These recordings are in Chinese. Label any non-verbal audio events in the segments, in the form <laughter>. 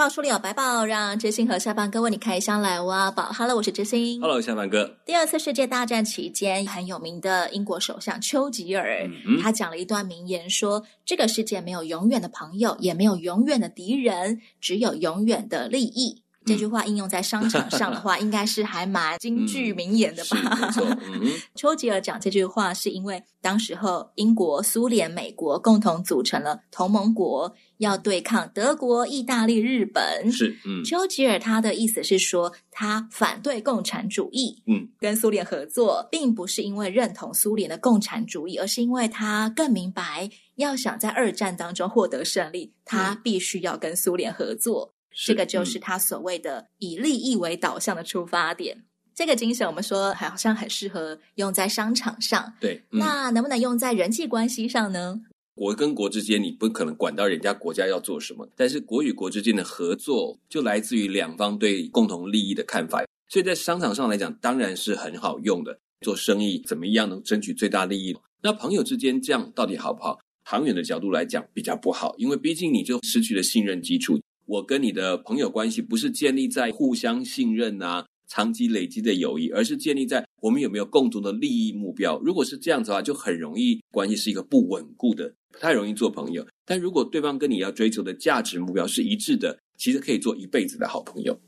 百宝书里有白宝，让知心和下班哥为你开箱来挖宝。Hello，我是知心。Hello，下班哥。第二次世界大战期间，很有名的英国首相丘吉尔，嗯、他讲了一段名言说，说这个世界没有永远的朋友，也没有永远的敌人，只有永远的利益。这句话应用在商场上的话，应该是还蛮 <laughs> 金句名言的吧？嗯、<laughs> 嗯、丘吉尔讲这句话，是因为当时候英国、苏联、美国共同组成了同盟国，要对抗德国、意大利、日本。是，嗯。丘吉尔他的意思是说，他反对共产主义，嗯，跟苏联合作，并不是因为认同苏联的共产主义，而是因为他更明白，要想在二战当中获得胜利，他必须要跟苏联合作。这个就是他所谓的以利益为导向的出发点。嗯、这个精神，我们说好像很适合用在商场上。对，嗯、那能不能用在人际关系上呢？国跟国之间，你不可能管到人家国家要做什么，但是国与国之间的合作，就来自于两方对共同利益的看法。所以在商场上来讲，当然是很好用的。做生意怎么样能争取最大利益？那朋友之间这样到底好不好？长远的角度来讲，比较不好，因为毕竟你就失去了信任基础。我跟你的朋友关系不是建立在互相信任啊、长期累积的友谊，而是建立在我们有没有共同的利益目标。如果是这样子的话，就很容易关系是一个不稳固的，不太容易做朋友。但如果对方跟你要追求的价值目标是一致的，其实可以做一辈子的好朋友。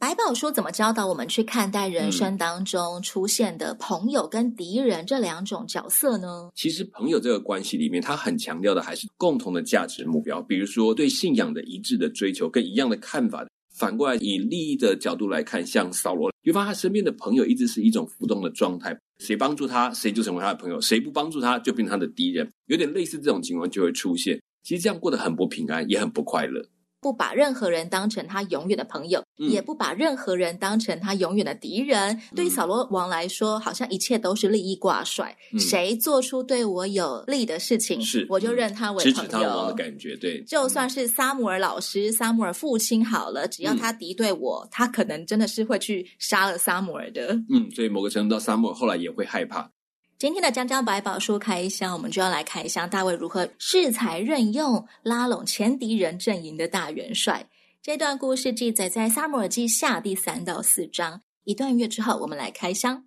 百宝书怎么教导我们去看待人生当中出现的朋友跟敌人这两种角色呢？其实朋友这个关系里面，他很强调的还是共同的价值目标，比如说对信仰的一致的追求，跟一样的看法。反过来以利益的角度来看，像扫罗，因为他身边的朋友一直是一种浮动的状态，谁帮助他，谁就成为他的朋友；谁不帮助他，就变成他的敌人。有点类似这种情况就会出现。其实这样过得很不平安，也很不快乐。不把任何人当成他永远的朋友，嗯、也不把任何人当成他永远的敌人。嗯、对于扫罗王来说，好像一切都是利益挂帅。嗯、谁做出对我有利的事情，是我就认他为朋友。王的感觉，对。就算是撒母耳老师、撒母耳父亲好了，只要他敌对我，嗯、他可能真的是会去杀了撒母耳的。嗯，所以某个程度到撒母耳后来也会害怕。今天的江江百宝书开箱，我们就要来开箱大卫如何适才任用，拉拢前敌人阵营的大元帅。这段故事记载在撒母耳记下第三到四章。一段月之后，我们来开箱。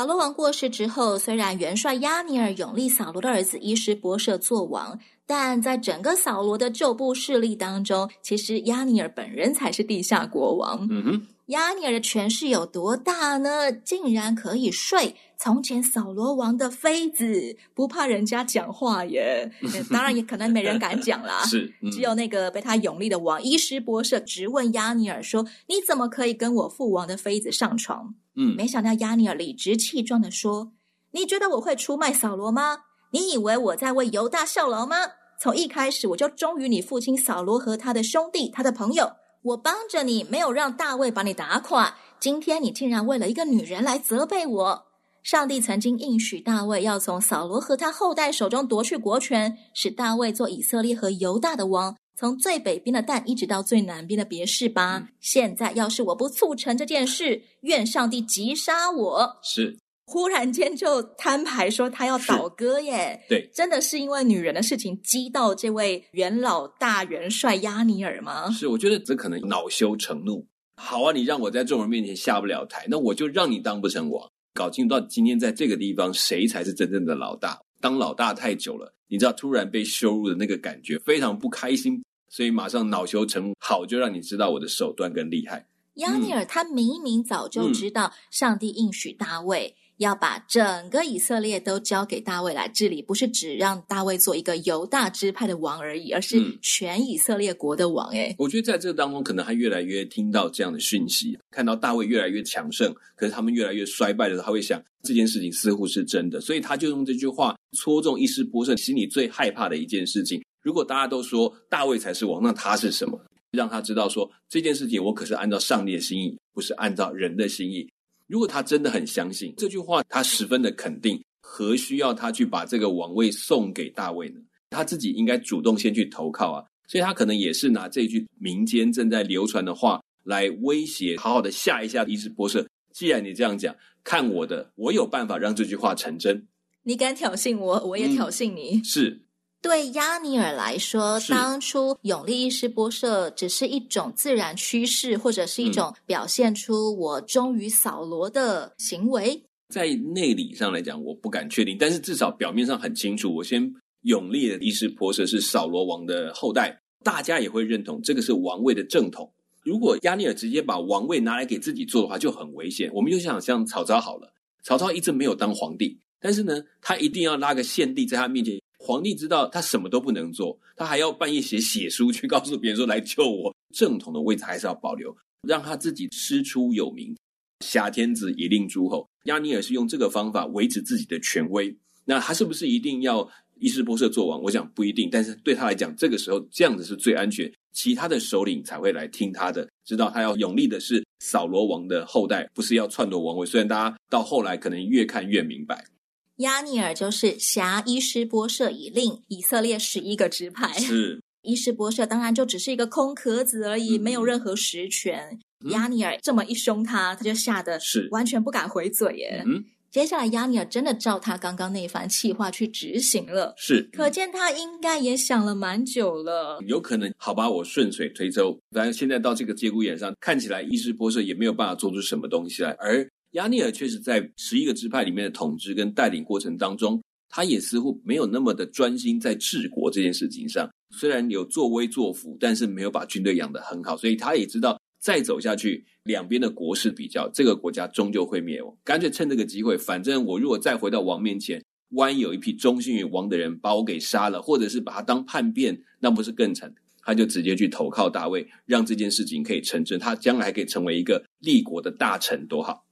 扫罗王过世之后，虽然元帅亚尼尔永立扫罗的儿子伊施波设做王，但在整个扫罗的旧部势力当中，其实亚尼尔本人才是地下国王。嗯哼。押尼尔的权势有多大呢？竟然可以睡从前扫罗王的妃子，不怕人家讲话耶！<laughs> 当然也可能没人敢讲啦。<laughs> 是，嗯、只有那个被他永立的王伊施波设直问亚尼尔说：“你怎么可以跟我父王的妃子上床？”嗯，没想到押尼尔理直气壮地说：“你觉得我会出卖扫罗吗？你以为我在为犹大效劳吗？从一开始我就忠于你父亲扫罗和他的兄弟、他的朋友。”我帮着你，没有让大卫把你打垮。今天你竟然为了一个女人来责备我。上帝曾经应许大卫要从扫罗和他后代手中夺去国权，使大卫做以色列和犹大的王，从最北边的蛋一直到最南边的别是巴。嗯、现在要是我不促成这件事，<laughs> 愿上帝击杀我。是。忽然间就摊牌说他要倒戈耶，对，真的是因为女人的事情激到这位元老大元帅亚尼尔吗？是，我觉得这可能恼羞成怒。好啊，你让我在众人面前下不了台，那我就让你当不成王。搞清楚到今天在这个地方谁才是真正的老大？当老大太久了，你知道突然被羞辱的那个感觉非常不开心，所以马上恼羞成怒。好，就让你知道我的手段更厉害。亚尼尔他明明早就知道上帝应许大卫。要把整个以色列都交给大卫来治理，不是只让大卫做一个犹大支派的王而已，而是全以色列国的王。诶，我觉得在这个当中，可能他越来越听到这样的讯息，看到大卫越来越强盛，可是他们越来越衰败的时候，他会想这件事情似乎是真的，所以他就用这句话戳中伊施波设心里最害怕的一件事情。如果大家都说大卫才是王，那他是什么？让他知道说这件事情，我可是按照上帝的心意，不是按照人的心意。如果他真的很相信这句话，他十分的肯定，何需要他去把这个王位送给大卫呢？他自己应该主动先去投靠啊！所以他可能也是拿这句民间正在流传的话来威胁，好好的吓一吓伊施波设。既然你这样讲，看我的，我有办法让这句话成真。你敢挑衅我，我也挑衅你。嗯，是。对亚尼尔来说，当初永利伊施波设只是一种自然趋势，或者是一种表现出我忠于扫罗的行为。在内里上来讲，我不敢确定，但是至少表面上很清楚。我先永利的伊施波设是扫罗王的后代，大家也会认同这个是王位的正统。如果亚尼尔直接把王位拿来给自己做的话，就很危险。我们就想像曹操好了，曹操一直没有当皇帝，但是呢，他一定要拉个献帝在他面前。皇帝知道他什么都不能做，他还要半夜写血书去告诉别人说，来救我。正统的位置还是要保留，让他自己师出有名，挟天子以令诸侯。押尼尔是用这个方法维持自己的权威。那他是不是一定要伊施波设做王？我想不一定，但是对他来讲，这个时候这样子是最安全，其他的首领才会来听他的，知道他要拥立的是扫罗王的后代，不是要篡夺王位。虽然大家到后来可能越看越明白。押尼尔就是辖伊施波设以令以色列十一个支派，是伊施波设当然就只是一个空壳子而已，嗯、没有任何实权。押尼尔这么一凶他，他就吓得是完全不敢回嘴耶。嗯，接下来亚尼尔真的照他刚刚那番气话去执行了，是可见他应该也想了蛮久了。有可能好吧，我顺水推舟，反正现在到这个节骨眼上，看起来伊斯波设也没有办法做出什么东西来，而。押尼尔确实在十一个支派里面的统治跟带领过程当中，他也似乎没有那么的专心在治国这件事情上。虽然有作威作福，但是没有把军队养得很好，所以他也知道再走下去，两边的国势比较，这个国家终究会灭亡。干脆趁这个机会，反正我如果再回到王面前，万一有一批忠心于王的人把我给杀了，或者是把他当叛变，那不是更惨？他就直接去投靠大卫，让这件事情可以成真，他将来可以成为一个立国的大臣，多好！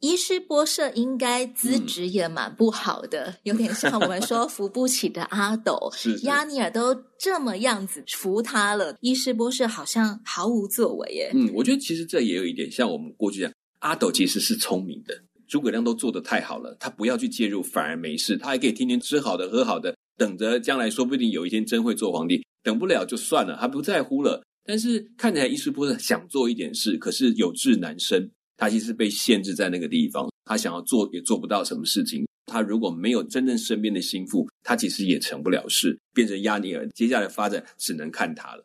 伊施波设应该资质也蛮不好的，嗯、有点像我们说扶不起的阿斗。<laughs> 是，是，押尼尔都这么样子扶他了，伊施波设好像毫无作为耶。嗯，我觉得其实这也有一点像我们过去讲，阿斗其实是聪明的，诸葛亮都做得太好了，他不要去介入反而没事，他还可以天天吃好的喝好的，等着将来说不定有一天真会做皇帝，等不了就算了，他不在乎了。但是看起来伊施波设想做一点事，可是有志难伸。他其实被限制在那个地方，他想要做也做不到什么事情。他如果没有真正身边的心腹，他其实也成不了事，变成亚尼尔。接下来发展只能看他了。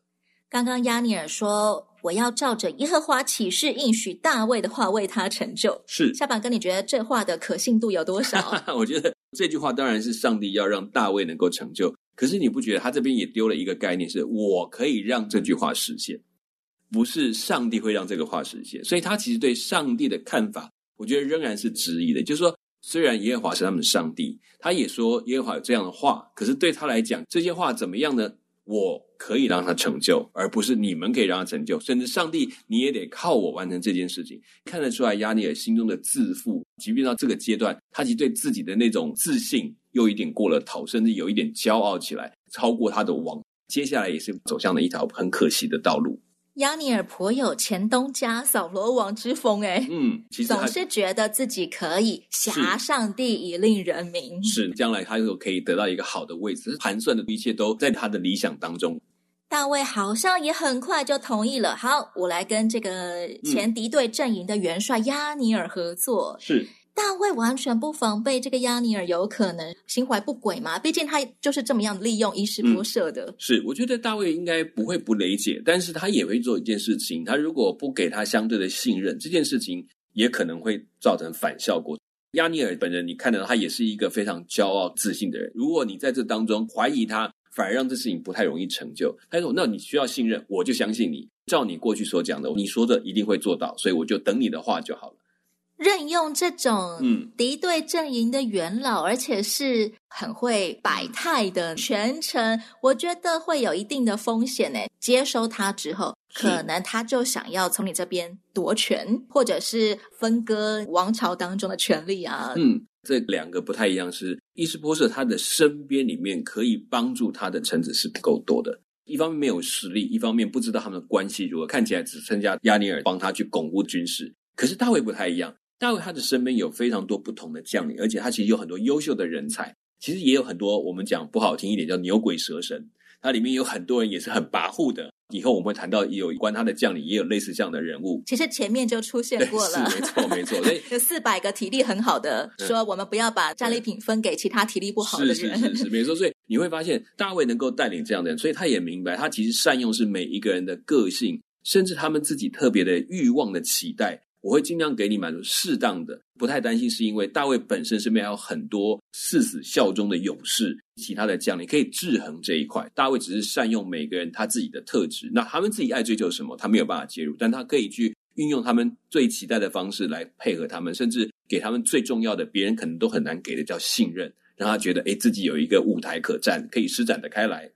刚刚亚尼尔说：“我要照着耶和华启示应许大卫的话为他成就。”是下板哥，你觉得这话的可信度有多少？<laughs> 我觉得这句话当然是上帝要让大卫能够成就，可是你不觉得他这边也丢了一个概念，是我可以让这句话实现。不是上帝会让这个话实现，所以他其实对上帝的看法，我觉得仍然是质疑的。就是说，虽然耶和华是他们的上帝，他也说耶和华有这样的话，可是对他来讲，这些话怎么样呢？我可以让他成就，而不是你们可以让他成就。甚至上帝，你也得靠我完成这件事情。看得出来，押尼尔心中的自负，即便到这个阶段，他其实对自己的那种自信又一点过了头，甚至有一点骄傲起来，超过他的王。接下来也是走向了一条很可惜的道路。押尼尔颇有前东家扫罗王之风，哎，嗯，其实总是觉得自己可以挟上帝以令人民，是，将来他又可以得到一个好的位置，盘算的一切都在他的理想当中。大卫好像也很快就同意了，好，我来跟这个前敌对阵营的元帅亚尼尔合作，是。大卫完全不防备这个亚尼尔有可能心怀不轨嘛？毕竟他就是这么样利用伊施波舍的。嗯。是，我觉得大卫应该不会不理解，但是他也会做一件事情。他如果不给他相对的信任，这件事情也可能会造成反效果。亚尼尔本人，你看到他也是一个非常骄傲自信的人。如果你在这当中怀疑他，反而让这事情不太容易成就。他说：“那你需要信任，我就相信你，照你过去所讲的，你说的一定会做到，所以我就等你的话就好了。”任用这种敌对阵营的元老，嗯、而且是很会摆态的权臣，我觉得会有一定的风险呢。接收他之后，可能他就想要从你这边夺权，或者是分割王朝当中的权利啊。嗯，这两个不太一样，是伊斯波设他的身边里面可以帮助他的臣子是不够多的。一方面没有实力，一方面不知道他们的关系如何，看起来只剩下亚尼尔帮他去巩固军事。可是大卫不太一样。大卫他的身边有非常多不同的将领，而且他其实有很多优秀的人才，其实也有很多我们讲不好听一点叫牛鬼蛇神，它里面有很多人也是很跋扈的。以后我们会谈到有关他的将领，也有类似这样的人物。其实前面就出现过了，是没错没错。<laughs> 所以有四百个体力很好的，嗯、说我们不要把战利品分给其他体力不好的人。是是是是没错。所以你会发现大卫能够带领这样的人，所以他也明白他其实善用是每一个人的个性，甚至他们自己特别的欲望的期待。我会尽量给你满足适当的，不太担心，是因为大卫本身身边还有很多誓死效忠的勇士，其他的将领可以制衡这一块。大卫只是善用每个人他自己的特质，那他们自己爱追求什么，他没有办法介入，但他可以去运用他们最期待的方式来配合他们，甚至给他们最重要的，别人可能都很难给的叫信任，让他觉得诶自己有一个舞台可站，可以施展得开来。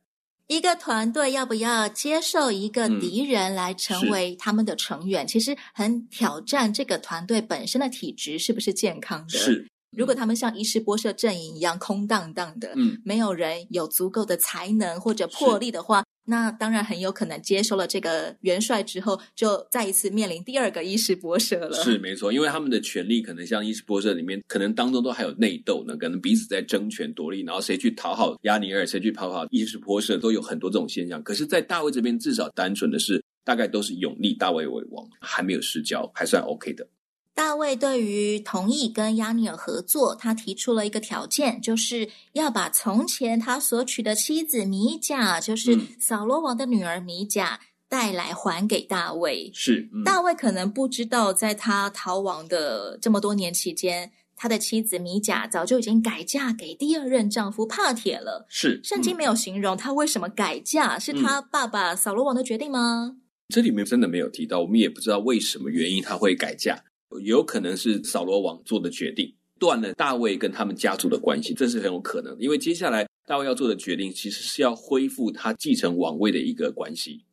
一个团队要不要接受一个敌人来成为他们的成员，嗯、其实很挑战这个团队本身的体质是不是健康的。是，如果他们像伊势波社阵营一样空荡荡的，嗯，没有人有足够的才能或者魄力的话。那当然很有可能接收了这个元帅之后，就再一次面临第二个伊施波设了。是没错，因为他们的权力可能像伊施波设里面，可能当中都还有内斗呢，可能彼此在争权夺利，然后谁去讨好亚尼尔，谁去讨好伊施波设，都有很多这种现象。可是，在大卫这边，至少单纯的是，大概都是拥立大卫为王，还没有失交，还算 OK 的。大卫对于同意跟亚尼尔合作，他提出了一个条件，就是要把从前他所娶的妻子米甲，就是扫罗王的女儿米甲带来还给大卫。是，嗯、大卫可能不知道，在他逃亡的这么多年期间，他的妻子米甲早就已经改嫁给第二任丈夫帕铁了。是，圣经没有形容他为什么改嫁，是他爸爸扫罗王的决定吗？这里面真的没有提到，我们也不知道为什么原因他会改嫁。有可能是扫罗王做的决定，断了大卫跟他们家族的关系，这是很有可能的。因为接下来大卫要做的决定，其实是要恢复他继承王位的一个关系。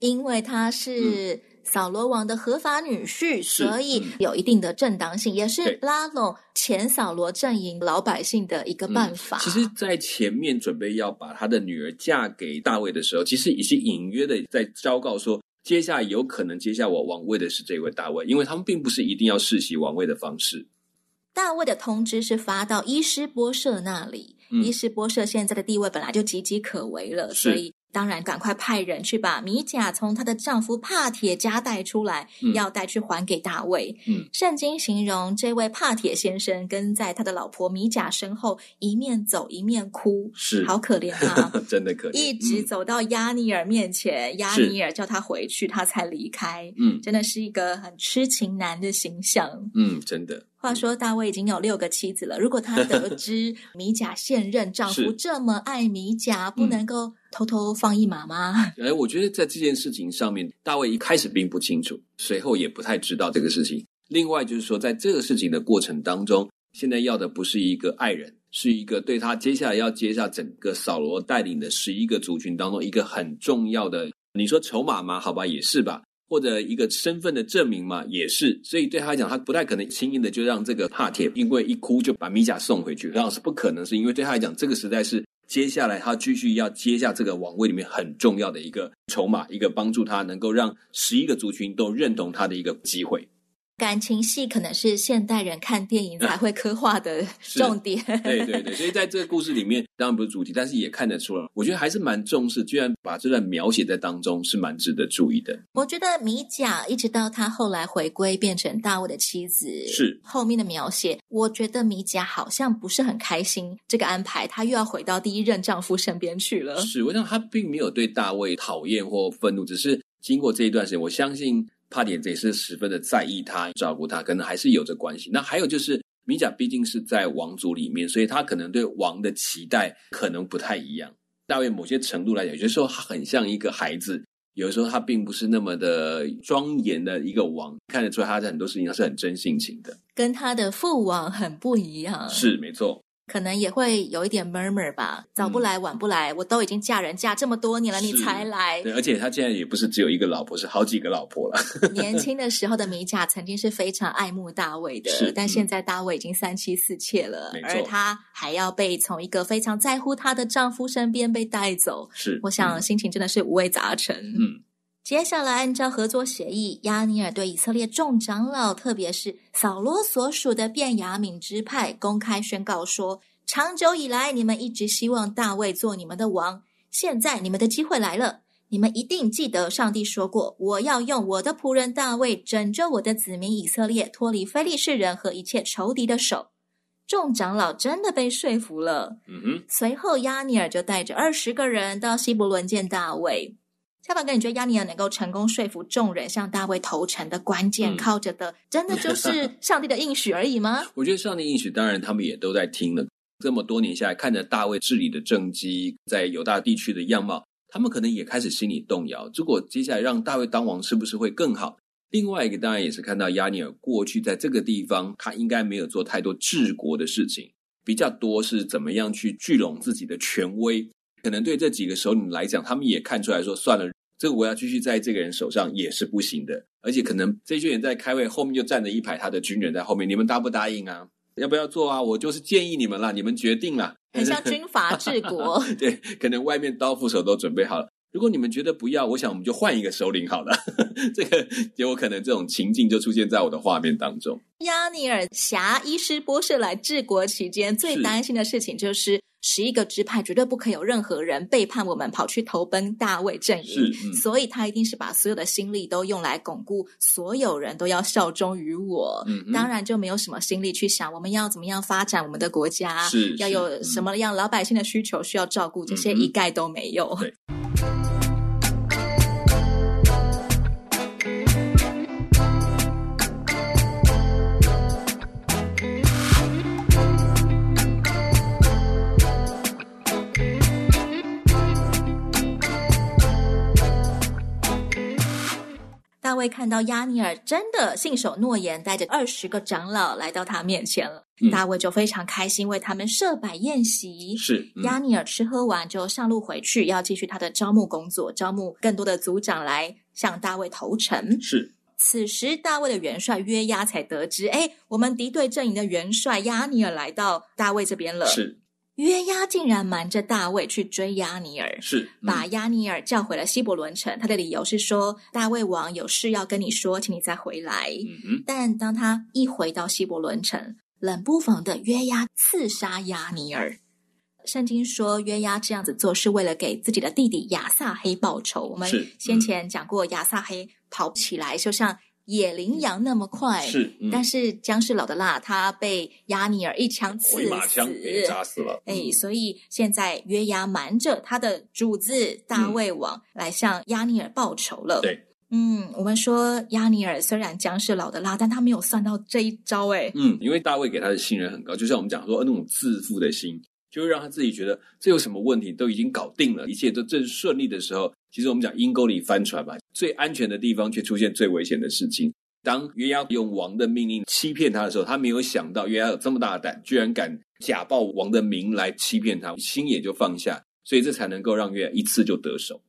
因为他是扫罗王的合法女婿，嗯、所以有一定的正当性，也是拉拢前扫罗阵营老百姓的一个办法。嗯、其实，在前面准备要把他的女儿嫁给大卫的时候，其实已经隐约的在昭告说。接下来有可能接下我王位的是这位大卫，因为他们并不是一定要世袭王位的方式。大卫的通知是发到伊斯波社那里，嗯、伊斯波设现在的地位本来就岌岌可危了，所以。当然，赶快派人去把米甲从她的丈夫帕铁家带出来，嗯、要带去还给大卫。嗯，圣经形容这位帕铁先生跟在他的老婆米甲身后，一面走一面哭，是好可怜啊，<laughs> 真的可怜。一直走到亚尼尔面前，押尼尔叫他回去，他才离开。嗯，真的是一个很痴情男的形象。嗯，真的。话说大卫已经有六个妻子了，如果他得知米甲现任丈夫这么爱米甲，不能够偷偷放一马吗？<laughs> 哎，我觉得在这件事情上面，大卫一开始并不清楚，随后也不太知道这个事情。另外就是说，在这个事情的过程当中，现在要的不是一个爱人，是一个对他接下来要接下整个扫罗带领的十一个族群当中一个很重要的，你说筹码吗？好吧，也是吧。或者一个身份的证明嘛，也是，所以对他来讲，他不太可能轻易的就让这个帕铁因为一哭就把米甲送回去，这样是不可能，是因为对他来讲，这个时代是接下来他继续要接下这个王位里面很重要的一个筹码，一个帮助他能够让十一个族群都认同他的一个机会。感情戏可能是现代人看电影才会刻画的 <laughs> 重点。对对对，所以在这个故事里面，当然不是主题，但是也看得出来，我觉得还是蛮重视，居然把这段描写在当中，是蛮值得注意的。我觉得米甲一直到他后来回归变成大卫的妻子，是后面的描写，我觉得米甲好像不是很开心这个安排，她又要回到第一任丈夫身边去了。是，我想她并没有对大卫讨厌或愤怒，只是经过这一段时间，我相信。帕铁也是十分的在意他，照顾他，可能还是有着关系。那还有就是，米甲毕竟是在王族里面，所以他可能对王的期待可能不太一样。大卫某些程度来讲，有些时候他很像一个孩子，有的时候他并不是那么的庄严的一个王，看得出来他在很多事情上是很真性情的，跟他的父王很不一样。是，没错。可能也会有一点 murmur 吧，早不来晚不来，嗯、我都已经嫁人嫁这么多年了，你才来。对，而且他现在也不是只有一个老婆，是好几个老婆了。<laughs> 年轻的时候的米甲曾经是非常爱慕大卫的，但现在大卫已经三妻四妾了，嗯、而他还要被从一个非常在乎她的丈夫身边被带走。是，我想心情真的是五味杂陈。嗯。接下来，按照合作协议，亚尼尔对以色列众长老，特别是扫罗所属的便雅悯支派，公开宣告说：长久以来，你们一直希望大卫做你们的王，现在你们的机会来了。你们一定记得，上帝说过：我要用我的仆人大卫拯救我的子民以色列，脱离非利士人和一切仇敌的手。众长老真的被说服了。嗯哼。随后，亚尼尔就带着二十个人到希伯伦见大卫。小宝哥，你觉得亚尼尔能够成功说服众人向大卫投诚的关键，嗯、靠着的真的就是 <laughs> 上帝的应许而已吗？我觉得上帝应许，当然他们也都在听了。这么多年下来，看着大卫治理的政绩，在犹大地区的样貌，他们可能也开始心里动摇。如果接下来让大卫当王，是不是会更好？另外一个，当然也是看到亚尼尔过去在这个地方，他应该没有做太多治国的事情，比较多是怎么样去聚拢自己的权威。可能对这几个首领来讲，他们也看出来说，算了。这个我要继续在这个人手上也是不行的，而且可能这些人在开会，后面就站着一排他的军人在后面，你们答不答应啊？要不要做啊？我就是建议你们啦，你们决定啦。很像军阀治国，<laughs> 对，可能外面刀斧手都准备好了。如果你们觉得不要，我想我们就换一个首领好了。<laughs> 这个有可能这种情境就出现在我的画面当中。亚尼珥挟伊施波士来治国期间，最担心的事情就是。十一个支派绝对不可以有任何人背叛我们，跑去投奔大卫阵营。嗯、所以他一定是把所有的心力都用来巩固所有人都要效忠于我。嗯、当然就没有什么心力去想我们要怎么样发展我们的国家，要有什么样老百姓的需求需要照顾，这些一概都没有。大卫看到亚尼尔真的信守诺言，带着二十个长老来到他面前了。嗯、大卫就非常开心，为他们设摆宴席。是、嗯、押尼尔吃喝完就上路回去，要继续他的招募工作，招募更多的族长来向大卫投诚。是。此时，大卫的元帅约押才得知，哎，我们敌对阵营的元帅亚尼尔来到大卫这边了。是。约押竟然瞒着大卫去追押尼尔，是、嗯、把押尼尔叫回了希伯伦城。他的理由是说，大卫王有事要跟你说，请你再回来。嗯嗯但当他一回到希伯伦城，冷不防的约押刺杀押尼尔。圣经说，约押这样子做是为了给自己的弟弟亚撒黑报仇。我们先前讲过，亚撒黑跑起来就像。野羚羊那么快，是，嗯、但是姜是老的辣，他被亚尼尔一枪刺死，枪给扎死了。哎，所以现在约牙瞒着他的主子大卫王来向亚尼尔报仇了。对，嗯，我们说亚尼尔虽然姜是老的辣，但他没有算到这一招。哎，嗯，因为大卫给他的信任很高，就像我们讲说那种自负的心，就会让他自己觉得这有什么问题，都已经搞定了，一切都正顺利的时候。其实我们讲阴沟里翻船嘛，最安全的地方却出现最危险的事情。当约押用王的命令欺骗他的时候，他没有想到约押有这么大的胆，居然敢假报王的名来欺骗他，心也就放下，所以这才能够让约押一次就得手。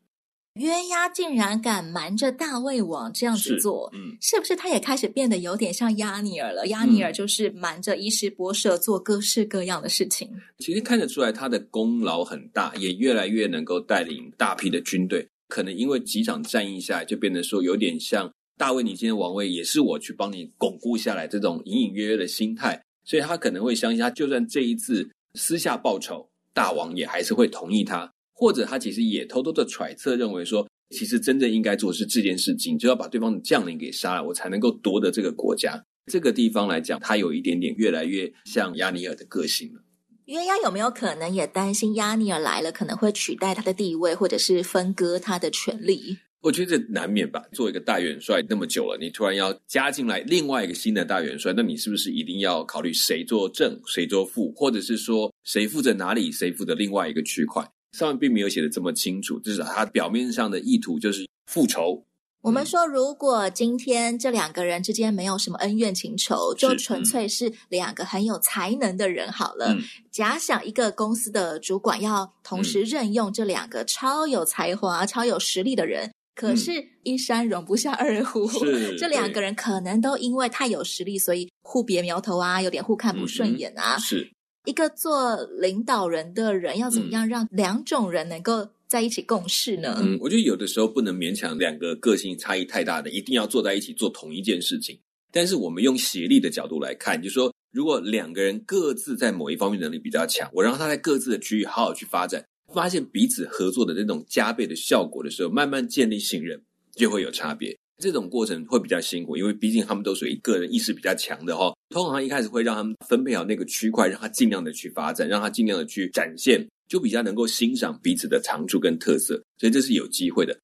约押竟然敢瞒着大卫王这样子做，是，嗯，是不是他也开始变得有点像亚尼尔了？亚尼尔就是瞒着伊施波设做各式各样的事情。其实看得出来他的功劳很大，也越来越能够带领大批的军队。可能因为几场战役下来，就变得说有点像大卫，你今天王位也是我去帮你巩固下来这种隐隐约约的心态，所以他可能会相信，他就算这一次私下报仇，大王也还是会同意他，或者他其实也偷偷的揣测，认为说，其实真正应该做的是这件事情，就要把对方的将领给杀了，我才能够夺得这个国家。这个地方来讲，他有一点点越来越像亚尼尔的个性了。约押有没有可能也担心押尼珥来了可能会取代他的地位，或者是分割他的权利？我觉得这难免吧。做一个大元帅那么久了，你突然要加进来另外一个新的大元帅，那你是不是一定要考虑谁做正，谁做副，或者是说谁负责哪里，谁负责另外一个区块？上面并没有写的这么清楚，至少他表面上的意图就是复仇。我们说，如果今天这两个人之间没有什么恩怨情仇，就纯粹是两个很有才能的人好了。嗯、假想一个公司的主管要同时任用这两个超有才华、嗯、超有实力的人，可是，一山容不下二虎。嗯、这两个人可能都因为太有实力，所以互别苗头啊，有点互看不顺眼啊。嗯、是一个做领导人的人，要怎么样让两种人能够在一起共事呢？嗯，我觉得有的时候不能勉强两个个性差异太大的，一定要坐在一起做同一件事情。但是我们用协力的角度来看，就是说，如果两个人各自在某一方面能力比较强，我让他在各自的区域好好去发展，发现彼此合作的那种加倍的效果的时候，慢慢建立信任，就会有差别。这种过程会比较辛苦，因为毕竟他们都属于个人意识比较强的哈。通常一开始会让他们分配好那个区块，让他尽量的去发展，让他尽量的去展现。就比较能够欣赏彼此的长处跟特色，所以这是有机会的。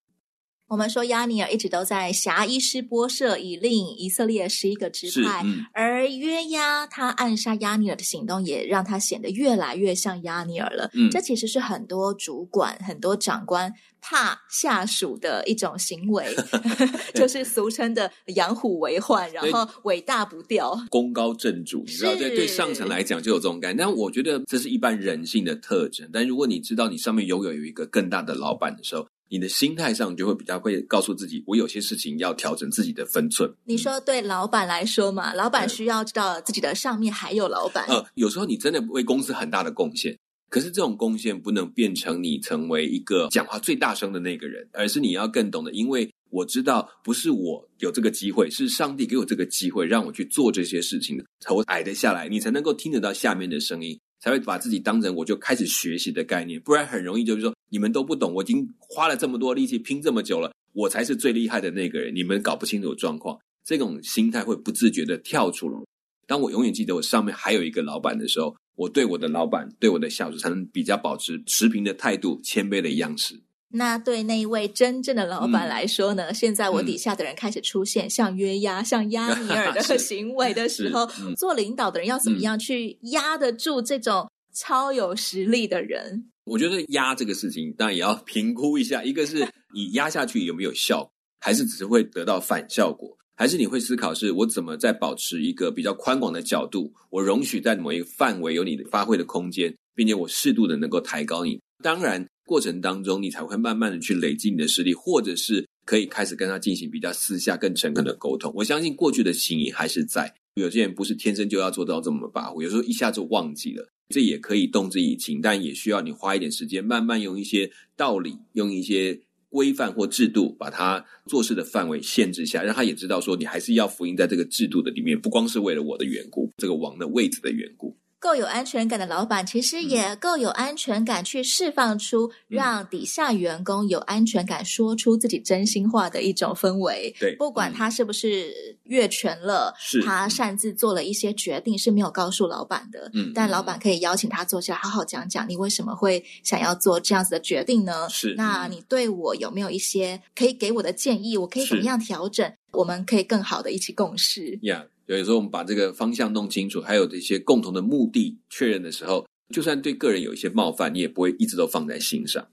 我们说亚尼尔一直都在辖伊斯波设，以令以色列十一个支派，嗯、而约押他暗杀亚尼尔的行动，也让他显得越来越像亚尼尔了。嗯，这其实是很多主管、很多长官怕下属的一种行为，<laughs> 就是俗称的养虎为患，然后尾大不掉，功高震主。你知道，对对上层来讲就有这种感觉。但我觉得这是一般人性的特征。但如果你知道你上面拥有有一个更大的老板的时候，你的心态上就会比较会告诉自己，我有些事情要调整自己的分寸。你说对老板来说嘛，老板需要知道自己的上面还有老板。呃，有时候你真的为公司很大的贡献，可是这种贡献不能变成你成为一个讲话最大声的那个人，而是你要更懂得，因为我知道不是我有这个机会，是上帝给我这个机会让我去做这些事情的，头矮得下来，你才能够听得到下面的声音。才会把自己当成我就开始学习的概念，不然很容易就是说你们都不懂，我已经花了这么多力气拼这么久了，我才是最厉害的那个人，你们搞不清楚状况，这种心态会不自觉的跳出来。当我永远记得我上面还有一个老板的时候，我对我的老板、对我的下属才能比较保持持平的态度、谦卑的样式。那对那一位真正的老板来说呢？嗯、现在我底下的人开始出现像约压、嗯、像压尼尔的 <laughs> 行为的时候，嗯、做领导的人要怎么样去压得住这种超有实力的人？我觉得压这个事情当然也要 <laughs> 评估一下，一个是你压下去有没有效，还是只是会得到反效果，还是你会思考是我怎么在保持一个比较宽广的角度，我容许在某一个范围有你的发挥的空间，并且我适度的能够抬高你。当然。过程当中，你才会慢慢的去累积你的实力，或者是可以开始跟他进行比较私下、更诚恳的沟通。我相信过去的情谊还是在。有些人不是天生就要做到这么跋扈，有时候一下子忘记了，这也可以动之以情，但也需要你花一点时间，慢慢用一些道理、用一些规范或制度，把他做事的范围限制下，让他也知道说，你还是要服膺在这个制度的里面，不光是为了我的缘故，这个王的位置的缘故。够有安全感的老板，其实也够有安全感去释放出让底下员工有安全感说出自己真心话的一种氛围。对，不管他是不是越权了，是他擅自做了一些决定是没有告诉老板的。嗯，但老板可以邀请他坐下，好好讲讲你为什么会想要做这样子的决定呢？是，那你对我有没有一些可以给我的建议？我可以怎么样调整？我们可以更好的一起共事。Yeah. 有时候我们把这个方向弄清楚，还有这些共同的目的确认的时候，就算对个人有一些冒犯，你也不会一直都放在心上。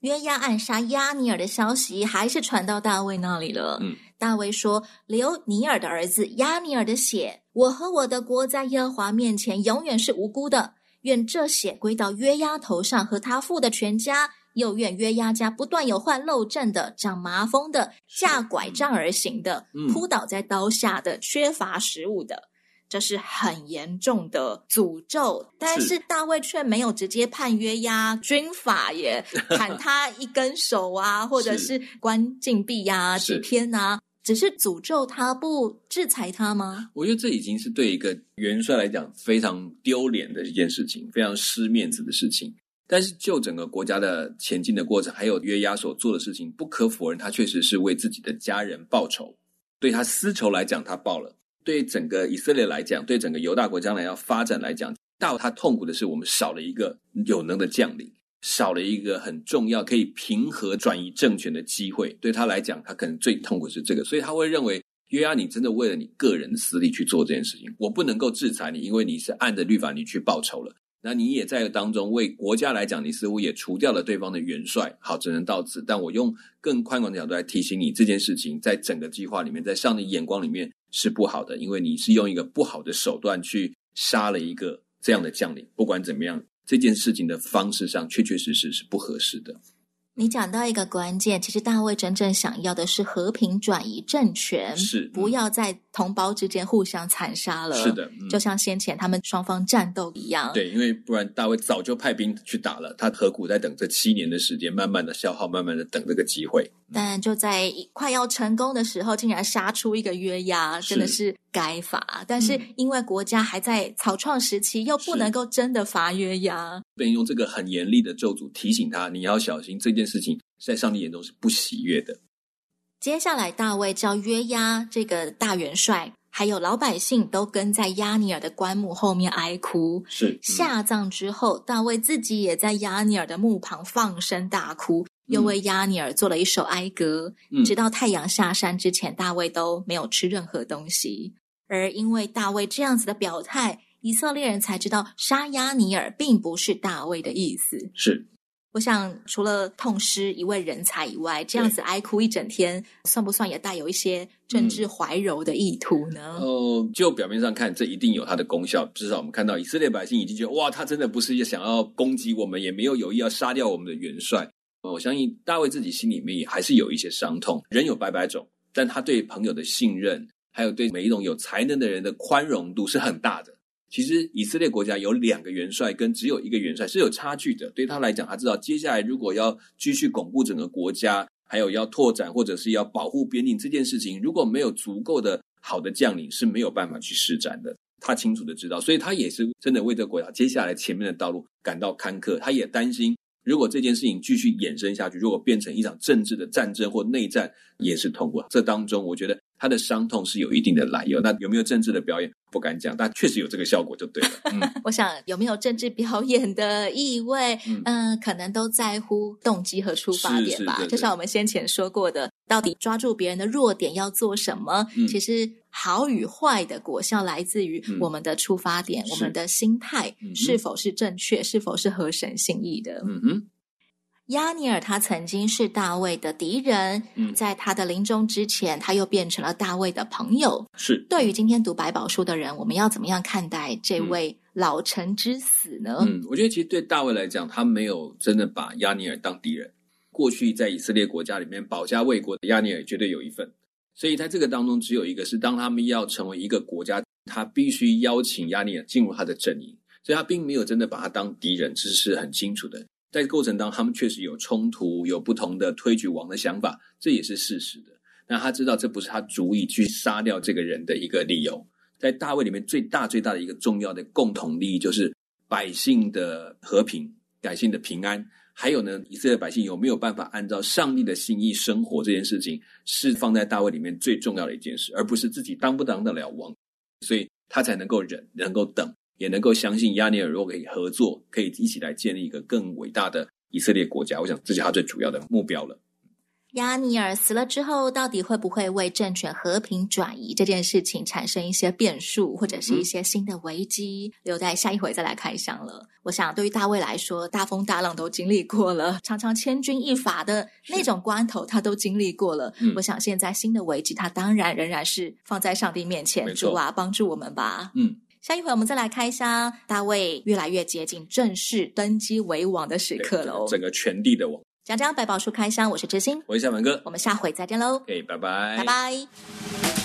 约押暗杀押尼尔的消息还是传到大卫那里了。嗯，大卫说：“流尼尔的儿子押尼尔的血，我和我的国在耶和华面前永远是无辜的。愿这血归到约押头上和他父的全家。”又怨约押家不断有患漏症的、长麻风的、架拐杖而行的、嗯、扑倒在刀下的、缺乏食物的，这是很严重的诅咒。但是大卫却没有直接判约押军法耶，<laughs> 砍他一根手啊，或者是关禁闭呀几天啊，只是诅咒他，不制裁他吗？我觉得这已经是对一个元帅来讲非常丢脸的一件事情，非常失面子的事情。但是，就整个国家的前进的过程，还有约押所做的事情，不可否认，他确实是为自己的家人报仇。对他私仇来讲，他报了；对整个以色列来讲，对整个犹大国将来要发展来讲，大他痛苦的是，我们少了一个有能的将领，少了一个很重要可以平和转移政权的机会。对他来讲，他可能最痛苦是这个，所以他会认为约押，你真的为了你个人的私利去做这件事情，我不能够制裁你，因为你是按着律法你去报仇了。那你也在当中为国家来讲，你似乎也除掉了对方的元帅，好，只能到此。但我用更宽广的角度来提醒你，这件事情在整个计划里面，在上帝眼光里面是不好的，因为你是用一个不好的手段去杀了一个这样的将领。不管怎么样，这件事情的方式上确确实实是不合适的。你讲到一个关键，其实大卫真正想要的是和平转移政权，是不要在同胞之间互相残杀了。是的，嗯、就像先前他们双方战斗一样。对，因为不然大卫早就派兵去打了，他何苦在等这七年的时间，慢慢的消耗，慢慢的等这个机会。但就在快要成功的时候，竟然杀出一个约押，真的是该罚。但是因为国家还在草创时期，又不能够真的罚约押，便用这个很严厉的咒诅提醒他，你要小心这件事情，在上帝眼中是不喜悦的。接下来，大卫叫约押这个大元帅，还有老百姓都跟在亚尼尔的棺木后面哀哭。是、嗯、下葬之后，大卫自己也在亚尼尔的墓旁放声大哭。又为亚尼尔做了一首哀歌，嗯、直到太阳下山之前，大卫都没有吃任何东西。而因为大卫这样子的表态，以色列人才知道杀亚尼尔并不是大卫的意思。是，我想除了痛失一位人才以外，这样子哀哭一整天，算不算也带有一些政治怀柔的意图呢？哦、嗯呃，就表面上看，这一定有它的功效。至少我们看到以色列百姓已经觉得，哇，他真的不是想要攻击我们，也没有有意要杀掉我们的元帅。我相信大卫自己心里面也还是有一些伤痛。人有百百种，但他对朋友的信任，还有对每一种有才能的人的宽容度是很大的。其实以色列国家有两个元帅跟只有一个元帅是有差距的。对他来讲，他知道接下来如果要继续巩固整个国家，还有要拓展或者是要保护边境这件事情，如果没有足够的好的将领，是没有办法去施展的。他清楚的知道，所以他也是真的为这个国家接下来前面的道路感到坎坷。他也担心。如果这件事情继续衍生下去，如果变成一场政治的战争或内战，也是痛苦。这当中，我觉得他的伤痛是有一定的来由。那有没有政治的表演，不敢讲，但确实有这个效果就对了。<laughs> 嗯，我想有没有政治表演的意味，嗯、呃，可能都在乎动机和出发点吧。就像我们先前说过的，到底抓住别人的弱点要做什么？嗯、其实。好与坏的果效来自于我们的出发点，嗯、我们的心态是否是正确，是否是合神心意的。嗯哼，押尼尔他曾经是大卫的敌人，嗯、在他的临终之前，他又变成了大卫的朋友。是，对于今天读百宝书的人，我们要怎么样看待这位老臣之死呢？嗯，我觉得其实对大卫来讲，他没有真的把亚尼尔当敌人。过去在以色列国家里面保家卫国的亚尼尔绝对有一份。所以在这个当中，只有一个是，当他们要成为一个国家，他必须邀请亚尼尔进入他的阵营，所以他并没有真的把他当敌人，这是很清楚的。在过程当中，他们确实有冲突，有不同的推举王的想法，这也是事实的。那他知道这不是他足以去杀掉这个人的一个理由。在大卫里面，最大最大的一个重要的共同利益，就是百姓的和平，百姓的平安。还有呢，以色列百姓有没有办法按照上帝的心意生活？这件事情是放在大卫里面最重要的一件事，而不是自己当不当得了王，所以他才能够忍，能够等，也能够相信亚尼尔如果可以合作，可以一起来建立一个更伟大的以色列国家。我想这是他最主要的目标了。亚尼尔死了之后，到底会不会为政权和平转移这件事情产生一些变数，或者是一些新的危机？嗯、留待下一回再来开箱了。我想，对于大卫来说，大风大浪都经历过了，常常千钧一发的那种关头，他都经历过了。嗯、我想，现在新的危机，他当然仍然是放在上帝面前，主啊，帮助我们吧。嗯，下一回我们再来开箱，大卫越来越接近正式登基为王的时刻了。整个全地的王。讲讲百宝书开箱，我是知心，我是小文哥，我们下回再见喽。OK，拜拜，拜拜。